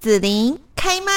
紫琳开麦。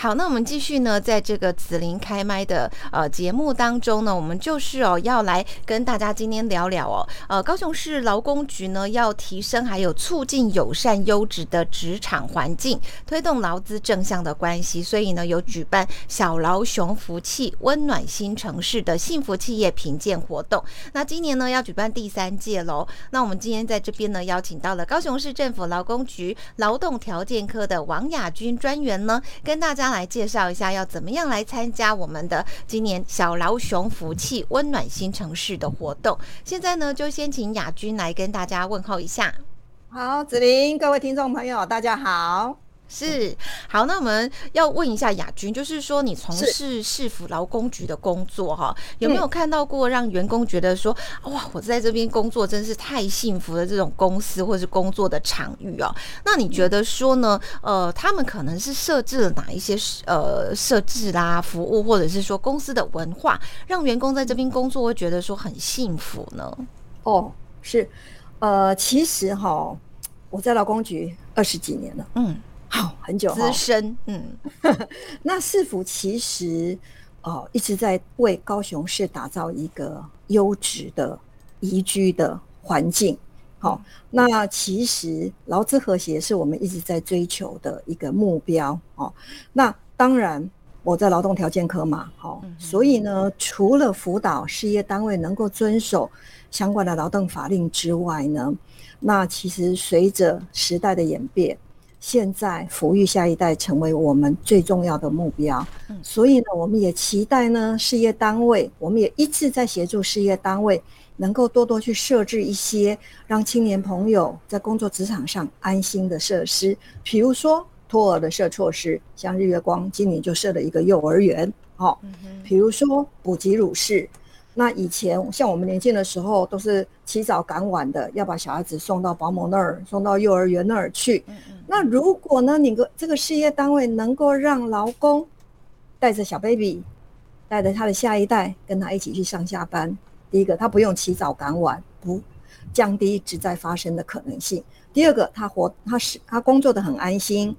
好，那我们继续呢，在这个紫琳开麦的呃节目当中呢，我们就是哦要来跟大家今天聊聊哦，呃，高雄市劳工局呢要提升还有促进友善优质的职场环境，推动劳资正向的关系，所以呢有举办小劳雄福气温暖新城市的幸福企业评鉴活动。那今年呢要举办第三届喽。那我们今天在这边呢邀请到了高雄市政府劳工局劳动条件科的王雅君专员呢，跟大家。来介绍一下要怎么样来参加我们的今年小老熊福气温暖新城市的活动。现在呢，就先请雅君来跟大家问候一下。好，子琳，各位听众朋友，大家好。是好，那我们要问一下亚军，就是说你从事市府劳工局的工作哈，有没有看到过让员工觉得说哇，我在这边工作真是太幸福的这种公司或者是工作的场域哦？那你觉得说呢？呃，他们可能是设置了哪一些呃设置啦、服务，或者是说公司的文化，让员工在这边工作会觉得说很幸福呢？哦，是，呃，其实哈，我在劳工局二十几年了，嗯。好，很久资深，嗯，那市府其实哦一直在为高雄市打造一个优质的宜居的环境。好，那其实劳资和谐是我们一直在追求的一个目标。哦，那当然我在劳动条件科嘛，好，所以呢，除了辅导事业单位能够遵守相关的劳动法令之外呢，那其实随着时代的演变。现在抚育下一代成为我们最重要的目标，所以呢，我们也期待呢，事业单位，我们也一直在协助事业单位，能够多多去设置一些让青年朋友在工作职场上安心的设施，比如说托儿的设措施，像日月光今年就设了一个幼儿园，好，比如说补给乳室。那以前像我们年轻的时候，都是起早赶晚的，要把小孩子送到保姆那儿，送到幼儿园那儿去。那如果呢，你个这个事业单位能够让劳工带着小 baby，带着他的下一代，跟他一起去上下班，第一个他不用起早赶晚，不降低职在发生的可能性。第二个，他活他是他工作的很安心，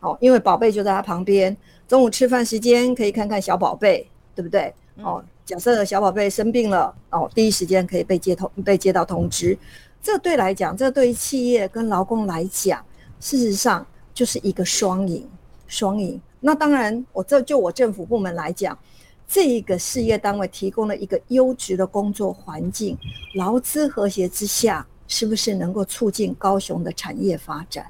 哦，因为宝贝就在他旁边，中午吃饭时间可以看看小宝贝，对不对？哦。假设小宝贝生病了，哦，第一时间可以被接通、被接到通知，这对来讲，这对于企业跟劳工来讲，事实上就是一个双赢，双赢。那当然，我这就我政府部门来讲，这一个事业单位提供了一个优质的工作环境，劳资和谐之下，是不是能够促进高雄的产业发展？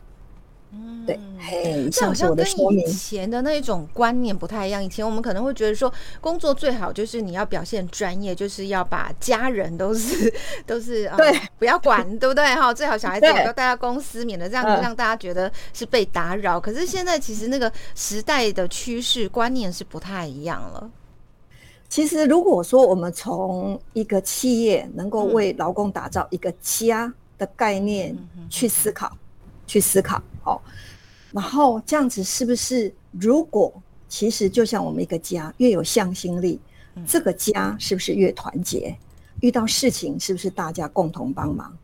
嗯，对，嘿，这好像跟以前的那种观念不太一样。以前我们可能会觉得说，工作最好就是你要表现专业，就是要把家人都是都是对，不要管，对不对？哈，最好小孩子要带到公司，免得这样让大家觉得是被打扰。可是现在其实那个时代的趋势观念是不太一样了。其实如果说我们从一个企业能够为劳工打造一个家的概念去思考。去思考，好，然后这样子是不是？如果其实就像我们一个家，越有向心力，这个家是不是越团结？遇到事情是不是大家共同帮忙？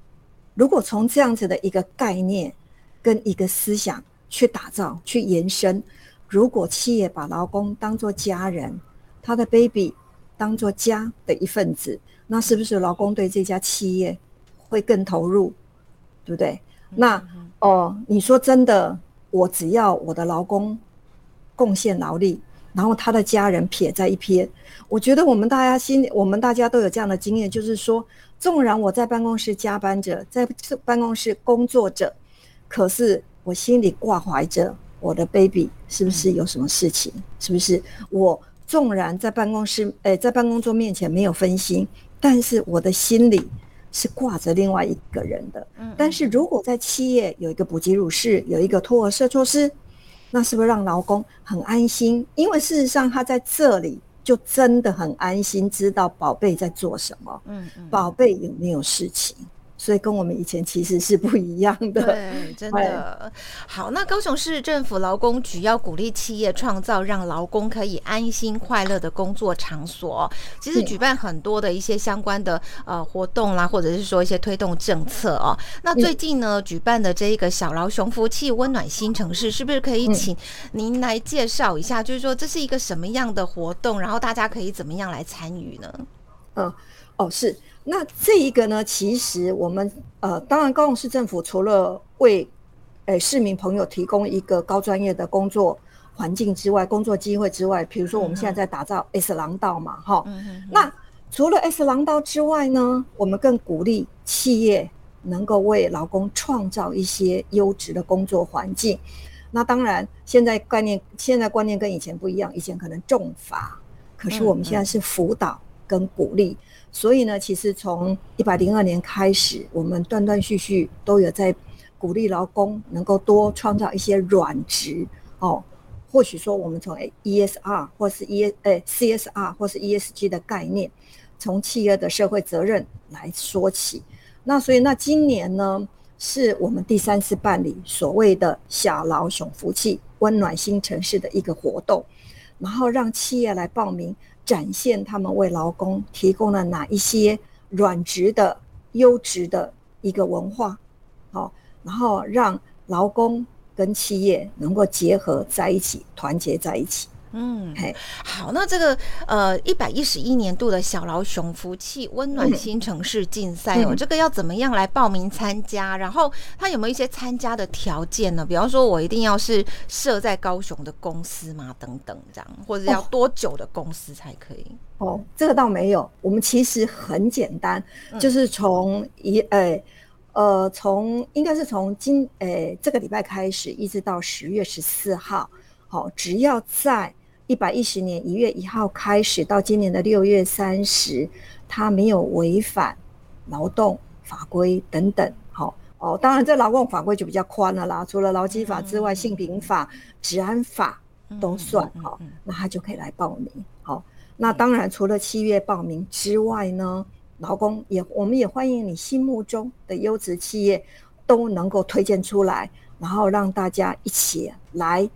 如果从这样子的一个概念跟一个思想去打造、去延伸，如果企业把劳工当做家人，他的 baby 当做家的一份子，那是不是劳工对这家企业会更投入？对不对？那哦，你说真的，我只要我的劳工贡献劳力，然后他的家人撇在一边，我觉得我们大家心里，我们大家都有这样的经验，就是说，纵然我在办公室加班着，在办公室工作着，可是我心里挂怀着我的 baby 是不是有什么事情？是不是我纵然在办公室，诶，在办公桌面前没有分心，但是我的心里。是挂着另外一个人的，嗯，但是如果在企业有一个补给乳室，有一个托儿社措施，那是不是让劳工很安心？因为事实上他在这里就真的很安心，知道宝贝在做什么，嗯嗯，宝贝有没有事情？所以跟我们以前其实是不一样的。对，真的。好，那高雄市政府劳工局要鼓励企业创造让劳工可以安心快乐的工作场所，其实举办很多的一些相关的呃活动啦，或者是说一些推动政策哦。那最近呢，举办的这一个小劳雄福气温暖新城市，是不是可以请您来介绍一下？就是说这是一个什么样的活动，然后大家可以怎么样来参与呢？嗯，哦，是。那这一个呢？其实我们呃，当然高雄市政府除了为诶市民朋友提供一个高专业的工作环境之外，工作机会之外，比如说我们现在在打造 S 廊道嘛，哈。那除了 S 廊道之外呢，我们更鼓励企业能够为劳工创造一些优质的工作环境。那当然，现在概念现在观念跟以前不一样，以前可能重罚，可是我们现在是辅导跟鼓励。所以呢，其实从一百零二年开始，我们断断续续都有在鼓励劳工能够多创造一些软职哦。或许说，我们从 ESR 或是 E 诶 CSR 或是 ESG 的概念，从企业的社会责任来说起。那所以，那今年呢，是我们第三次办理所谓的小劳熊福气温暖新城市的一个活动，然后让企业来报名。展现他们为劳工提供了哪一些软质的优质的一个文化，好，然后让劳工跟企业能够结合在一起，团结在一起。嗯，嘿，好，那这个呃一百一十一年度的小老熊福气温暖新城市竞赛哦，这个要怎么样来报名参加？然后它有没有一些参加的条件呢？比方说，我一定要是设在高雄的公司吗？等等，这样，或者要多久的公司才可以？哦，这个倒没有，我们其实很简单，就是从一诶呃，从应该是从今诶这个礼拜开始，一直到十月十四号，好，只要在一百一十年一月一号开始到今年的六月三十，他没有违反劳动法规等等，好哦。当然，这劳动法规就比较宽了啦，除了劳基法之外，性平法、治安法都算好，那他就可以来报名。好，那当然除了七月报名之外呢，劳工也我们也欢迎你心目中的优质企业都能够推荐出来，然后让大家一起来。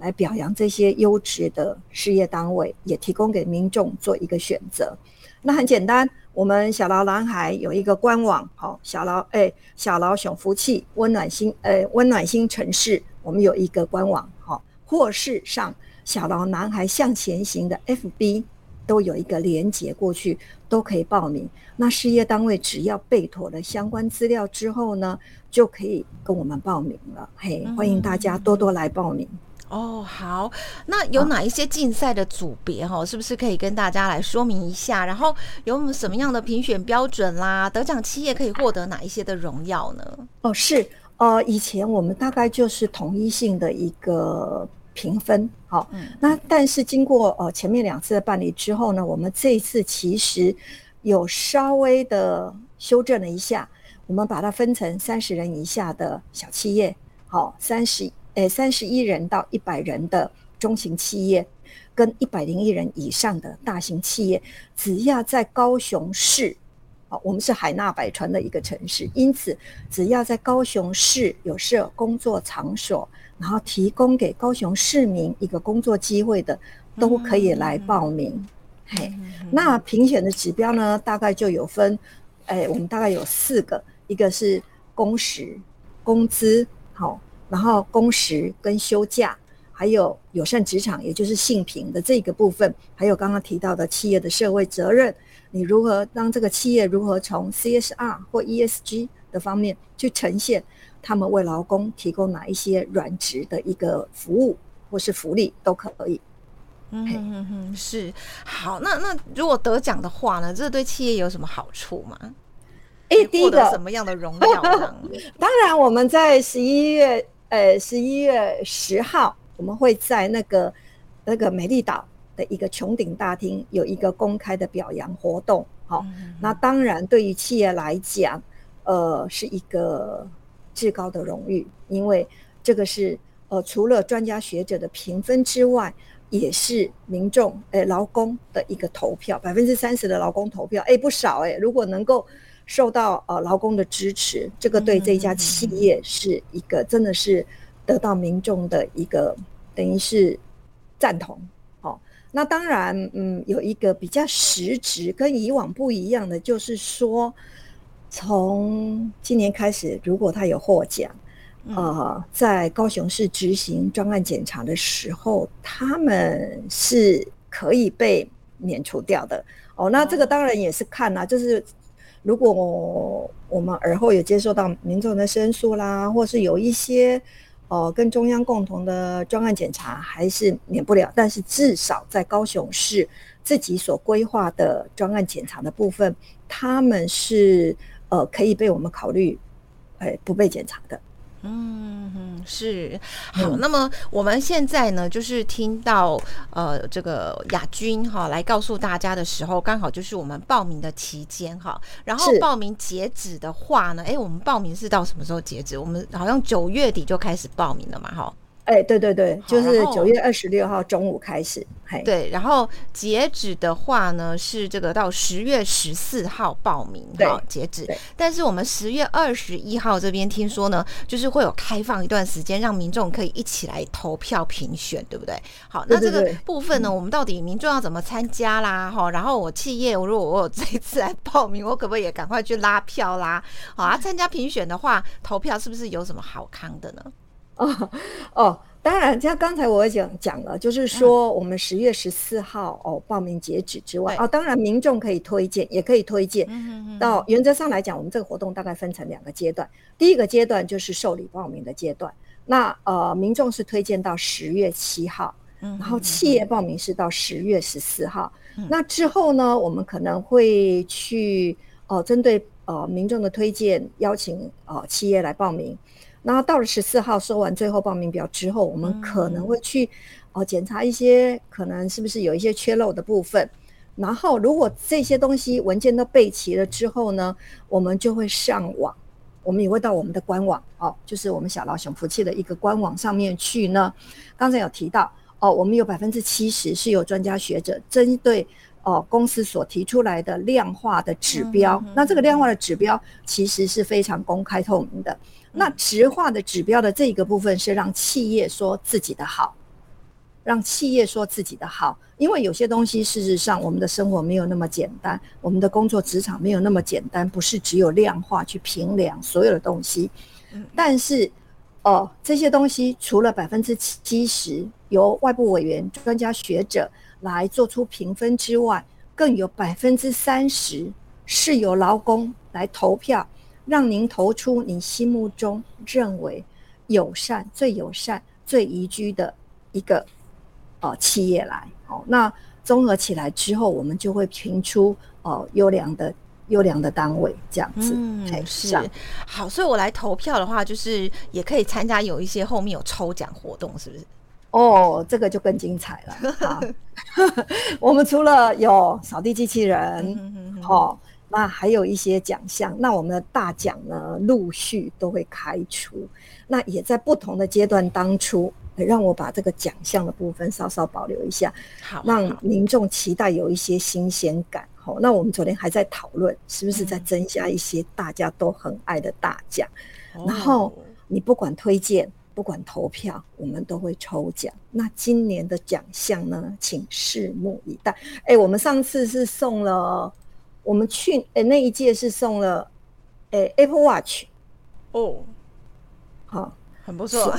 来表扬这些优质的事业单位，也提供给民众做一个选择。那很简单，我们小劳男孩有一个官网，好，小劳哎，小劳熊福气温暖新呃温暖新城市，我们有一个官网，好，或是上小劳男孩向前行的 FB，都有一个连接过去，都可以报名。那事业单位只要备妥了相关资料之后呢，就可以跟我们报名了。嘿，欢迎大家多多来报名。哦，好，那有哪一些竞赛的组别哈？是不是可以跟大家来说明一下？然后有什么样的评选标准啦？得奖企业可以获得哪一些的荣耀呢？哦，是，呃，以前我们大概就是统一性的一个评分，好，嗯，那但是经过呃前面两次的办理之后呢，我们这一次其实有稍微的修正了一下，我们把它分成三十人以下的小企业，好，三十。诶，三十一人到一百人的中型企业，跟一百零一人以上的大型企业，只要在高雄市，啊，我们是海纳百川的一个城市，因此只要在高雄市有设工作场所，然后提供给高雄市民一个工作机会的，都可以来报名。嘿，那评选的指标呢，大概就有分，诶，我们大概有四个，一个是工时、工资，好。然后工时跟休假，还有友善职场，也就是性平的这个部分，还有刚刚提到的企业的社会责任，你如何让这个企业如何从 CSR 或 ESG 的方面去呈现他们为劳工提供哪一些软职的一个服务或是福利都可以。嗯嗯嗯，是好。那那如果得奖的话呢，这对企业有什么好处吗？哎，第一个什么样的荣耀？当然，我们在十一月。呃，十一月十号，我们会在那个那个美丽岛的一个穹顶大厅有一个公开的表扬活动。好，那当然对于企业来讲，呃，是一个至高的荣誉，因为这个是呃，除了专家学者的评分之外，也是民众呃劳工的一个投票，百分之三十的劳工投票，哎，不少哎。如果能够受到呃劳工的支持，这个对这家企业是一个真的是得到民众的一个等于是赞同。哦，那当然，嗯，有一个比较实质跟以往不一样的，就是说，从今年开始，如果他有获奖。呃，在高雄市执行专案检查的时候，他们是可以被免除掉的。哦，那这个当然也是看啦，就是如果我们而后有接受到民众的申诉啦，或是有一些哦跟中央共同的专案检查，还是免不了。但是至少在高雄市自己所规划的专案检查的部分，他们是呃可以被我们考虑，哎不被检查的。嗯哼，是好。那么我们现在呢，就是听到呃这个亚军哈来告诉大家的时候，刚好就是我们报名的期间哈。然后报名截止的话呢，哎，我们报名是到什么时候截止？我们好像九月底就开始报名了嘛，哈。哎，对对对，就是九月二十六号中午开始。对，然后截止的话呢，是这个到十月十四号报名哈，截止。但是我们十月二十一号这边听说呢，就是会有开放一段时间，让民众可以一起来投票评选，对不对？好，那这个部分呢，我们到底民众要怎么参加啦？哈，然后我企业，我如果我有这一次来报名，我可不可以也赶快去拉票啦？好啊，参加评选的话，投票是不是有什么好康的呢？哦 哦，当然，像刚才我讲讲了，就是说我们十月十四号哦报名截止之外哦，当然民众可以推荐，也可以推荐。到原则上来讲，我们这个活动大概分成两个阶段，第一个阶段就是受理报名的阶段，那呃民众是推荐到十月七号，然后企业报名是到十月十四号。那之后呢，我们可能会去哦针对呃民众的推荐，邀请呃企业来报名。那到了十四号收完最后报名表之后，我们可能会去哦检查一些可能是不是有一些缺漏的部分。然后如果这些东西文件都备齐了之后呢，我们就会上网，我们也会到我们的官网哦，就是我们小老熊福气的一个官网上面去呢。刚才有提到哦，我们有百分之七十是有专家学者针对哦公司所提出来的量化的指标，那这个量化的指标其实是非常公开透明的。那直化的指标的这个部分是让企业说自己的好，让企业说自己的好，因为有些东西事实上我们的生活没有那么简单，我们的工作职场没有那么简单，不是只有量化去评量所有的东西。但是哦，这些东西除了百分之七十由外部委员、专家学者来做出评分之外，更有百分之三十是由劳工来投票。让您投出你心目中认为友善、最友善、最宜居的一个呃企业来，好，那综合起来之后，我们就会评出哦优良的优良的单位这样子。嗯，是好，所以我来投票的话，就是也可以参加有一些后面有抽奖活动，是不是？哦，这个就更精彩了。好，我们除了有扫地机器人，好。那还有一些奖项，那我们的大奖呢，陆续都会开出。那也在不同的阶段当初，让我把这个奖项的部分稍稍保留一下，好，让民众期待有一些新鲜感。好，那我们昨天还在讨论，是不是在增加一些大家都很爱的大奖？然后你不管推荐，不管投票，我们都会抽奖。那今年的奖项呢，请拭目以待。哎，我们上次是送了。我们去诶那一届是送了诶 Apple Watch 哦，好，很不错。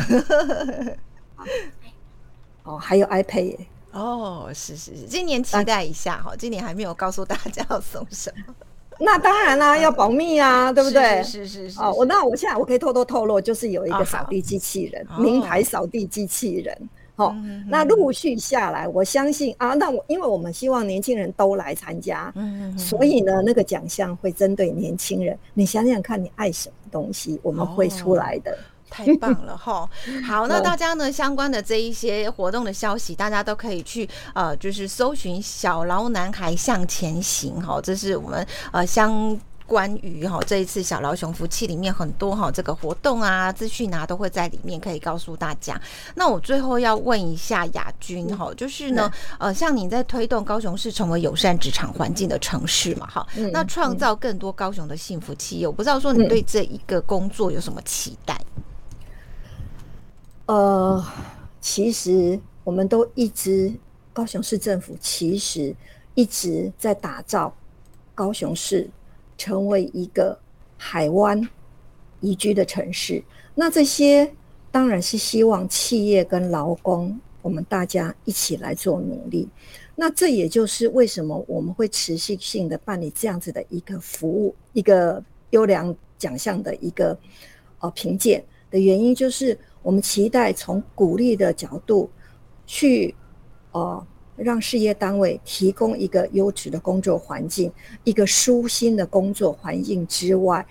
哦，还有 iPad 哦，是是是，今年期待一下哈，今年还没有告诉大家要送什么。那当然啦，要保密啊，对不对？是是是。哦，我那我现在我可以偷偷透露，就是有一个扫地机器人，名牌扫地机器人。哦，那陆续下来，我相信啊，那我因为我们希望年轻人都来参加，嗯，所以呢，那个奖项会针对年轻人。你想想看，你爱什么东西，我们会出来的。太棒了哈！好，那大家呢相关的这一些活动的消息，大家都可以去呃，就是搜寻“小劳男孩向前行”哈，这是我们呃相。关于哈这一次小老熊福气里面很多哈这个活动啊、资讯啊都会在里面可以告诉大家。那我最后要问一下亚军哈，就是呢，呃，像你在推动高雄市成为友善职场环境的城市嘛，哈，那创造更多高雄的幸福企业，我不知道说你对这一个工作有什么期待？呃，其实我们都一直高雄市政府其实一直在打造高雄市成为一个海湾宜居的城市。那这些当然是希望企业跟劳工我们大家一起来做努力。那这也就是为什么我们会持续性的办理这样子的一个服务，一个优良奖项的一个呃评鉴的原因，就是我们期待从鼓励的角度去呃让事业单位提供一个优质的工作环境，一个舒心的工作环境之外，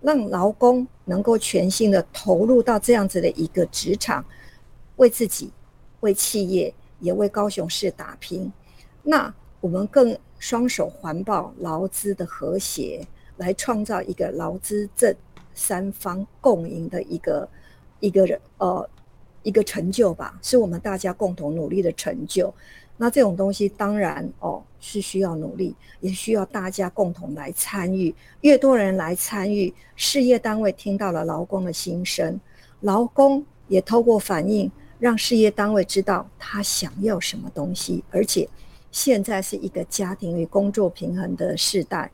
让劳工能够全心的投入到这样子的一个职场，为自己、为企业，也为高雄市打拼。那我们更双手环抱劳资的和谐，来创造一个劳资政三方共赢的一个一个人呃一个成就吧，是我们大家共同努力的成就。那这种东西当然哦是需要努力，也需要大家共同来参与。越多人来参与，事业单位听到了劳工的心声，劳工也透过反应，让事业单位知道他想要什么东西，而且。现在是一个家庭与工作平衡的时代，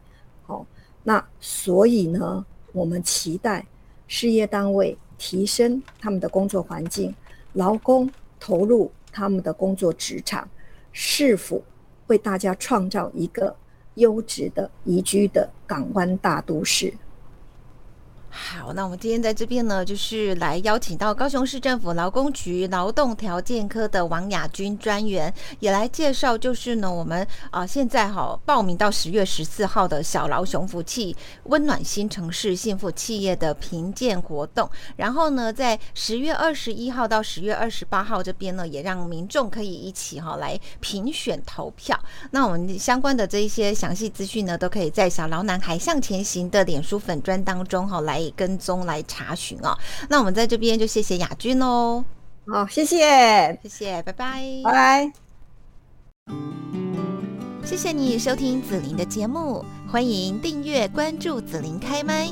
哦，那所以呢，我们期待事业单位提升他们的工作环境，劳工投入他们的工作职场，是否为大家创造一个优质的宜居的港湾大都市？好，那我们今天在这边呢，就是来邀请到高雄市政府劳工局劳动条件科的王雅君专员，也来介绍，就是呢，我们啊现在哈报名到十月十四号的小劳雄福气温暖新城市幸福企业的评鉴活动，然后呢，在十月二十一号到十月二十八号这边呢，也让民众可以一起哈来评选投票。那我们相关的这一些详细资讯呢，都可以在小劳男孩向前行的脸书粉砖当中哈来。跟踪来查询哦，那我们在这边就谢谢雅君哦。好，谢谢，谢谢，拜拜，拜拜。谢谢你收听紫琳的节目，欢迎订阅关注紫琳开麦。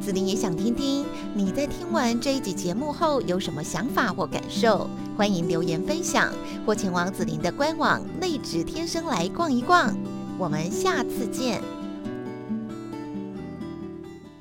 紫琳也想听听你在听完这一集节目后有什么想法或感受，欢迎留言分享或前往紫琳的官网内指天生来逛一逛。我们下次见。